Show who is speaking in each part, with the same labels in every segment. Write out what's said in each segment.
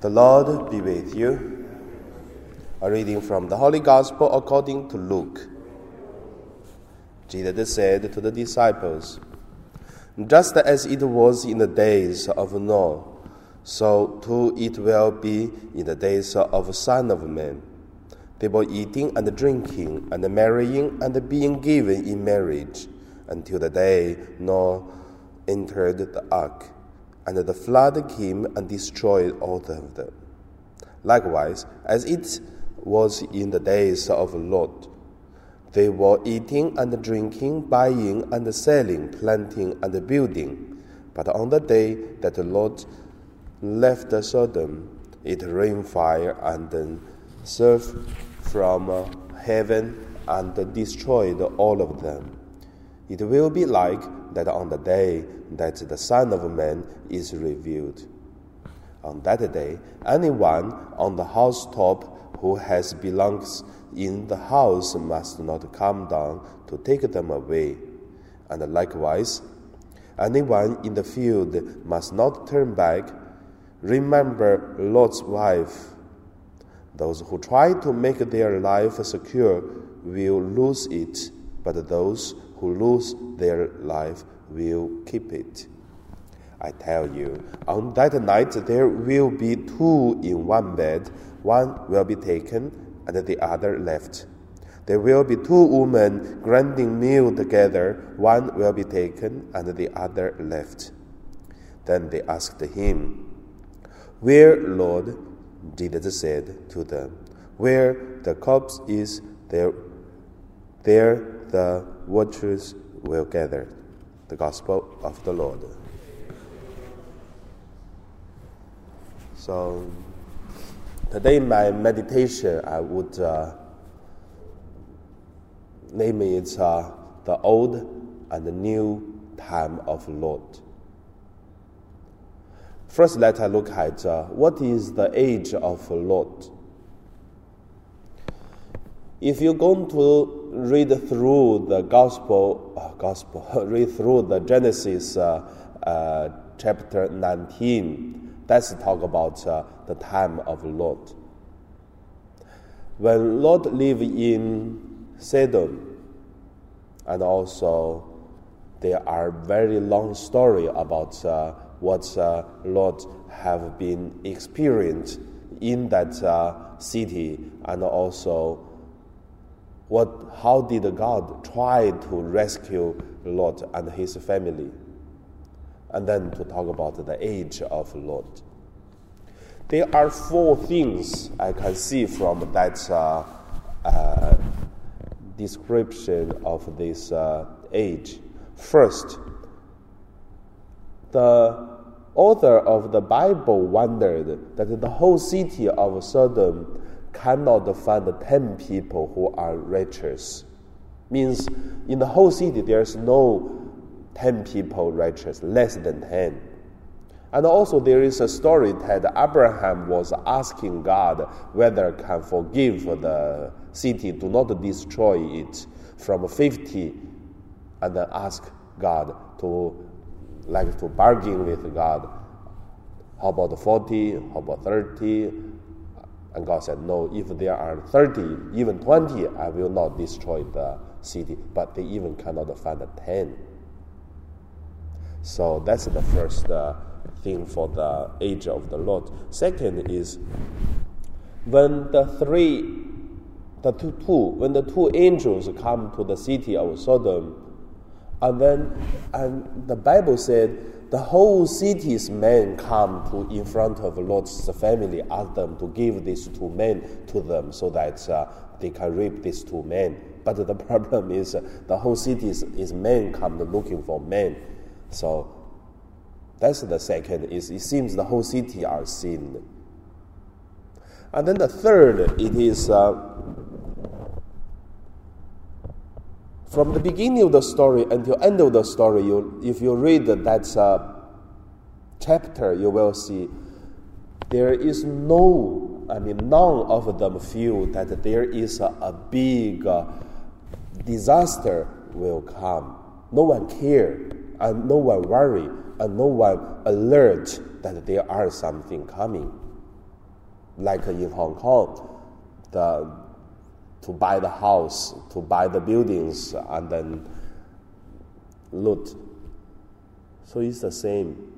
Speaker 1: The Lord be with you. A reading from the Holy Gospel according to Luke. Jesus said to the disciples, Just as it was in the days of Noah, so too it will be in the days of the Son of Man. They were eating and drinking and marrying and being given in marriage until the day Noah entered the ark and the flood came and destroyed all of them. Likewise, as it was in the days of Lot, they were eating and drinking, buying and selling, planting and building. But on the day that Lot left Sodom, it rained fire and sulfur from heaven and destroyed all of them. It will be like that on the day that the Son of Man is revealed. On that day, anyone on the housetop who has belongings in the house must not come down to take them away. And likewise, anyone in the field must not turn back. Remember Lot's wife. Those who try to make their life secure will lose it, but those who lose their life will keep it. I tell you, on that night there will be two in one bed, one will be taken and the other left. There will be two women grinding meal together, one will be taken and the other left. Then they asked him, Where, Lord? Jesus said to them, Where the corpse is, there, there the watchers will gather. The Gospel of the Lord. So, today in my meditation, I would uh, name it uh, The Old and the New Time of Lot. First, let us look at uh, what is the age of Lot. If you're going to read through the gospel, uh, gospel, read through the Genesis uh, uh, chapter 19, let's talk about uh, the time of Lot. When Lot lived in Sodom, and also there are very long story about uh, what uh, Lot have been experienced in that city, and also what, how did God try to rescue Lot and his family? And then to talk about the age of Lot. There are four things I can see from that uh, uh, description of this uh, age. First, the author of the Bible wondered that the whole city of Sodom cannot find 10 people who are righteous. Means in the whole city there's no 10 people righteous, less than 10. And also there is a story that Abraham was asking God whether can forgive the city, do not destroy it from 50, and then ask God to like to bargain with God. How about 40? How about 30? And God said, No, if there are 30, even 20, I will not destroy the city. But they even cannot find 10. So that's the first uh, thing for the age of the Lot. Second is when the three, the two, two when the two angels come to the city of Sodom, and then and the Bible said the whole city's men come to in front of Lot's family, ask them to give these two men to them so that uh, they can rape these two men. But the problem is uh, the whole city is, men come looking for men. So that's the second. Is it seems the whole city are sinned. And then the third, it is uh, from the beginning of the story until end of the story, you, if you read that uh, chapter, you will see there is no, I mean, none of them feel that there is a, a big uh, disaster will come. No one care, and no one worry, and no one alert that there are something coming. like in Hong Kong, the, to buy the house, to buy the buildings, and then loot. So it's the same.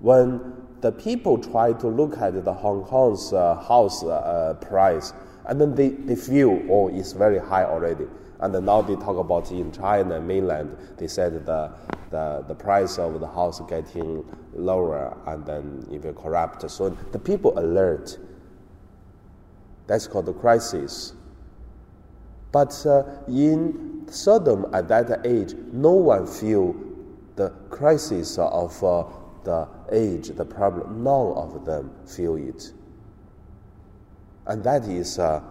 Speaker 1: When the people try to look at the Hong Kong's uh, house uh, price, and then they, they feel, oh, it's very high already. And now they talk about in China, mainland, they said the, the, the price of the house getting lower and then even corrupt. So the people alert. That's called the crisis. But uh, in Sodom at that age, no one feel the crisis of uh, the age, the problem. None of them feel it. And that is uh,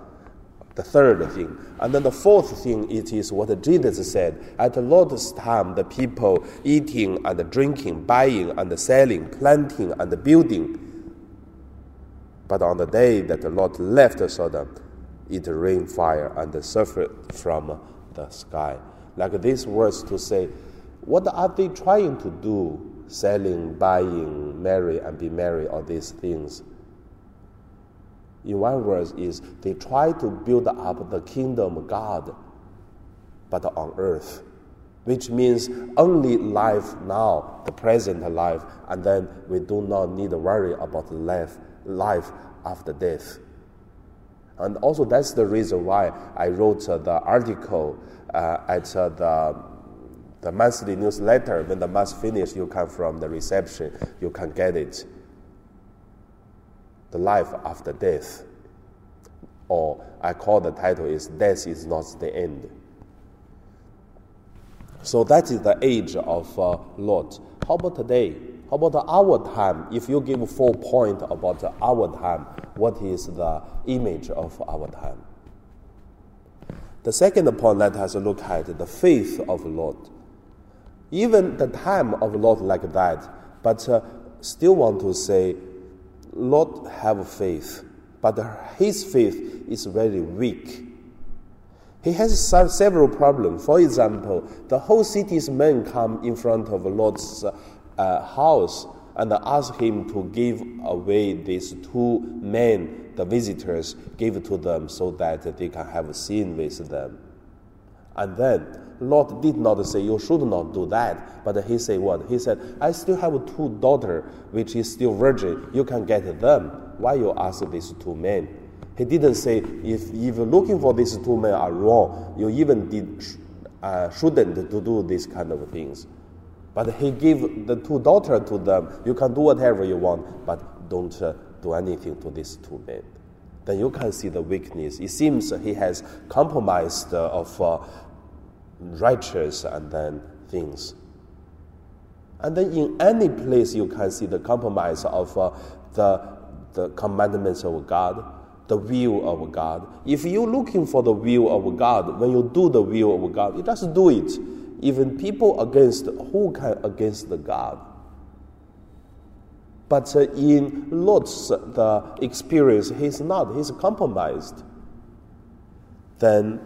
Speaker 1: the third thing. And then the fourth thing, it is what Jesus said. At the Lot's time, the people eating and drinking, buying and selling, planting and building. But on the day that the Lot left Sodom, it rained fire and sulfur from the sky. Like these words to say, what are they trying to do? Selling, buying, marry, and be married, all these things in one word, is they try to build up the kingdom of God, but on earth, which means only life now, the present life, and then we do not need to worry about life, life after death. And also, that's the reason why I wrote uh, the article uh, at uh, the, the monthly newsletter. When the month finishes, you come from the reception, you can get it the life after death. Or I call the title is Death is not the end. So that is the age of uh. How about today? How about our time? If you give four point about our time, what is the image of our time? The second point, let us look at the faith of Lot. Even the time of Lot like that, but uh, still want to say Lot have faith, but his faith is very weak. He has several problems. For example, the whole city's men come in front of Lot's uh, house and ask him to give away these two men, the visitors, give to them so that they can have a scene with them. And then Lot did not say, You should not do that. But he said, What? He said, I still have two daughters, which is still virgin. You can get them. Why you ask these two men? He didn't say, If, if looking for these two men are wrong, you even did, uh, shouldn't to do these kind of things. But he gave the two daughters to them. You can do whatever you want, but don't uh, do anything to these two men. Then you can see the weakness. It seems he has compromised uh, of uh, righteous and then things. And then in any place you can see the compromise of uh, the, the commandments of God, the will of God. If you're looking for the will of God, when you do the will of God, you just do it. Even people against, who can against the God? But uh, in Lot's the experience, he's not, he's compromised. Then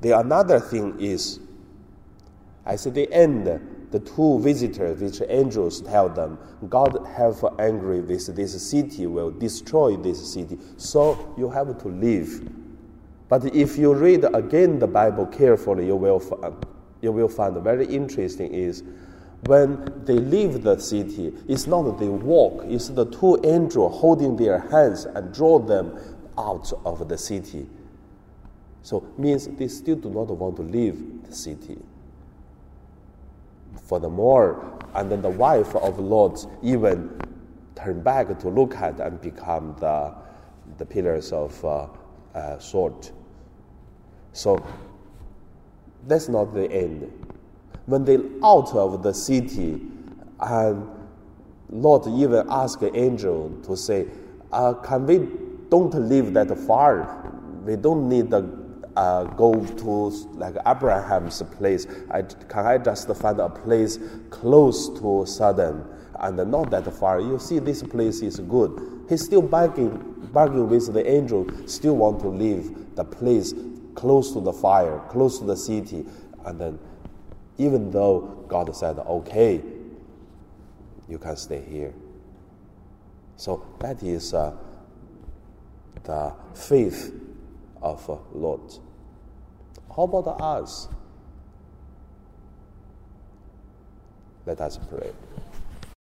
Speaker 1: the another thing is, at the end, the two visitors, which angels tell them, God have angry with this city, will destroy this city. So you have to leave. But if you read again the Bible carefully, you will find, you will find very interesting is when they leave the city, it's not that they walk, it's the two angels holding their hands and draw them out of the city. So means they still do not want to leave the city. Furthermore, and then the wife of Lot even turn back to look at and become the, the pillars of uh, uh. So that's not the end. When they out of the city, and Lot even asked the angel to say, uh, "Can we don't live that far? We don't need the uh, go to like Abraham's place. I, can I just find a place close to Sodom and not that far? You see, this place is good. He's still bargaining, bargaining with the angel, still want to leave the place close to the fire, close to the city. And then, even though God said, okay, you can stay here. So that is uh, the faith of Lot. How about us? Let us pray.